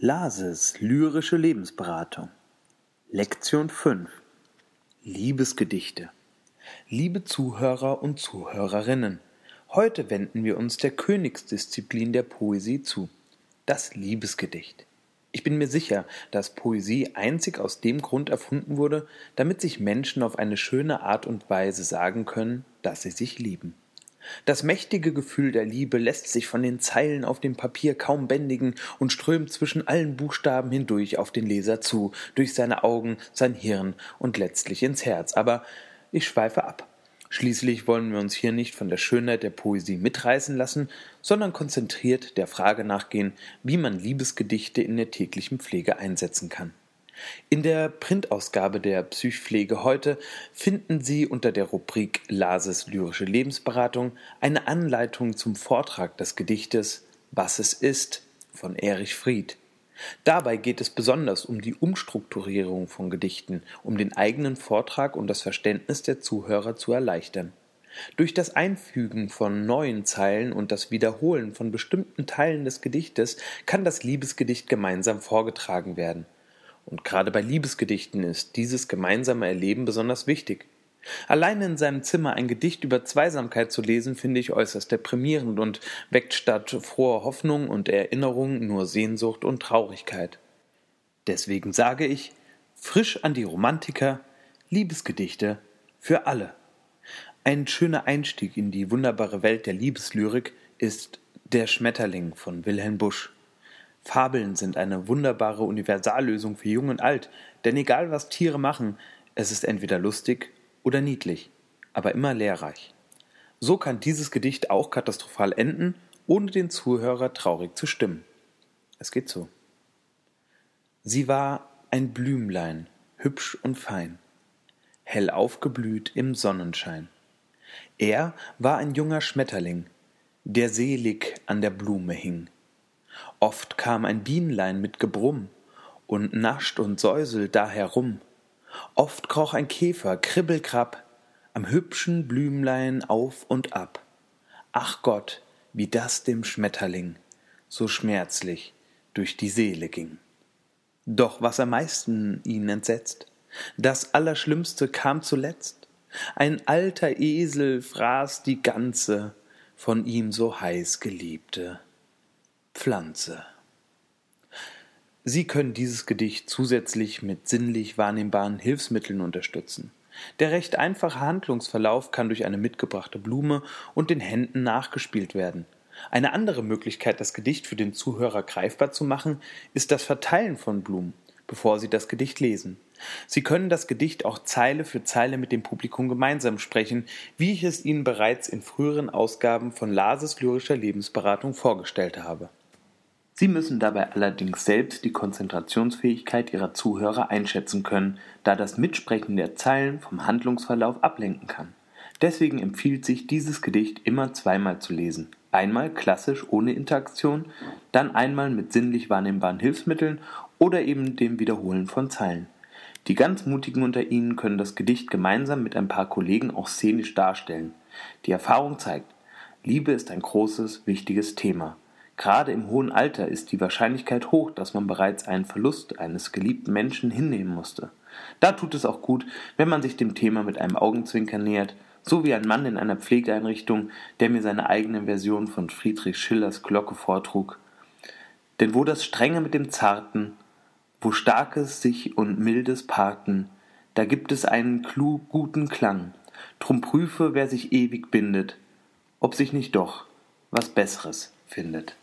Lases lyrische Lebensberatung Lektion 5 Liebesgedichte Liebe Zuhörer und Zuhörerinnen, heute wenden wir uns der Königsdisziplin der Poesie zu, das Liebesgedicht. Ich bin mir sicher, dass Poesie einzig aus dem Grund erfunden wurde, damit sich Menschen auf eine schöne Art und Weise sagen können, dass sie sich lieben. Das mächtige Gefühl der Liebe lässt sich von den Zeilen auf dem Papier kaum bändigen und strömt zwischen allen Buchstaben hindurch auf den Leser zu, durch seine Augen, sein Hirn und letztlich ins Herz. Aber ich schweife ab. Schließlich wollen wir uns hier nicht von der Schönheit der Poesie mitreißen lassen, sondern konzentriert der Frage nachgehen, wie man Liebesgedichte in der täglichen Pflege einsetzen kann. In der Printausgabe der Psychpflege heute finden Sie unter der Rubrik Lases lyrische Lebensberatung eine Anleitung zum Vortrag des Gedichtes Was es ist von Erich Fried. Dabei geht es besonders um die Umstrukturierung von Gedichten, um den eigenen Vortrag und das Verständnis der Zuhörer zu erleichtern. Durch das Einfügen von neuen Zeilen und das Wiederholen von bestimmten Teilen des Gedichtes kann das Liebesgedicht gemeinsam vorgetragen werden. Und gerade bei Liebesgedichten ist dieses gemeinsame Erleben besonders wichtig. Allein in seinem Zimmer ein Gedicht über Zweisamkeit zu lesen, finde ich äußerst deprimierend und weckt statt froher Hoffnung und Erinnerung nur Sehnsucht und Traurigkeit. Deswegen sage ich, frisch an die Romantiker, Liebesgedichte für alle. Ein schöner Einstieg in die wunderbare Welt der Liebeslyrik ist Der Schmetterling von Wilhelm Busch. Fabeln sind eine wunderbare Universallösung für Jung und Alt, denn egal was Tiere machen, es ist entweder lustig oder niedlich, aber immer lehrreich. So kann dieses Gedicht auch katastrophal enden, ohne den Zuhörer traurig zu stimmen. Es geht so. Sie war ein Blümlein, hübsch und fein, hell aufgeblüht im Sonnenschein. Er war ein junger Schmetterling, der selig an der Blume hing oft kam ein bienlein mit gebrumm und nascht und säuselt da herum. Oft kroch ein käfer kribbelkrabb am hübschen blümlein auf und ab. Ach gott wie das dem schmetterling so schmerzlich durch die seele ging. Doch was am meisten ihn entsetzt das allerschlimmste kam zuletzt. Ein alter esel fraß die ganze von ihm so heiß geliebte Pflanze. Sie können dieses Gedicht zusätzlich mit sinnlich wahrnehmbaren Hilfsmitteln unterstützen. Der recht einfache Handlungsverlauf kann durch eine mitgebrachte Blume und den Händen nachgespielt werden. Eine andere Möglichkeit, das Gedicht für den Zuhörer greifbar zu machen, ist das Verteilen von Blumen, bevor Sie das Gedicht lesen. Sie können das Gedicht auch Zeile für Zeile mit dem Publikum gemeinsam sprechen, wie ich es Ihnen bereits in früheren Ausgaben von Lases lyrischer Lebensberatung vorgestellt habe. Sie müssen dabei allerdings selbst die Konzentrationsfähigkeit Ihrer Zuhörer einschätzen können, da das Mitsprechen der Zeilen vom Handlungsverlauf ablenken kann. Deswegen empfiehlt sich, dieses Gedicht immer zweimal zu lesen. Einmal klassisch ohne Interaktion, dann einmal mit sinnlich wahrnehmbaren Hilfsmitteln oder eben dem Wiederholen von Zeilen. Die ganz Mutigen unter Ihnen können das Gedicht gemeinsam mit ein paar Kollegen auch szenisch darstellen. Die Erfahrung zeigt, Liebe ist ein großes, wichtiges Thema. Gerade im hohen Alter ist die Wahrscheinlichkeit hoch, dass man bereits einen Verlust eines geliebten Menschen hinnehmen musste. Da tut es auch gut, wenn man sich dem Thema mit einem Augenzwinkern nähert, so wie ein Mann in einer Pflegeeinrichtung, der mir seine eigene Version von Friedrich Schillers Glocke vortrug. Denn wo das Strenge mit dem Zarten, wo Starkes sich und Mildes parten, da gibt es einen klug guten Klang. Drum prüfe, wer sich ewig bindet, ob sich nicht doch was Besseres findet.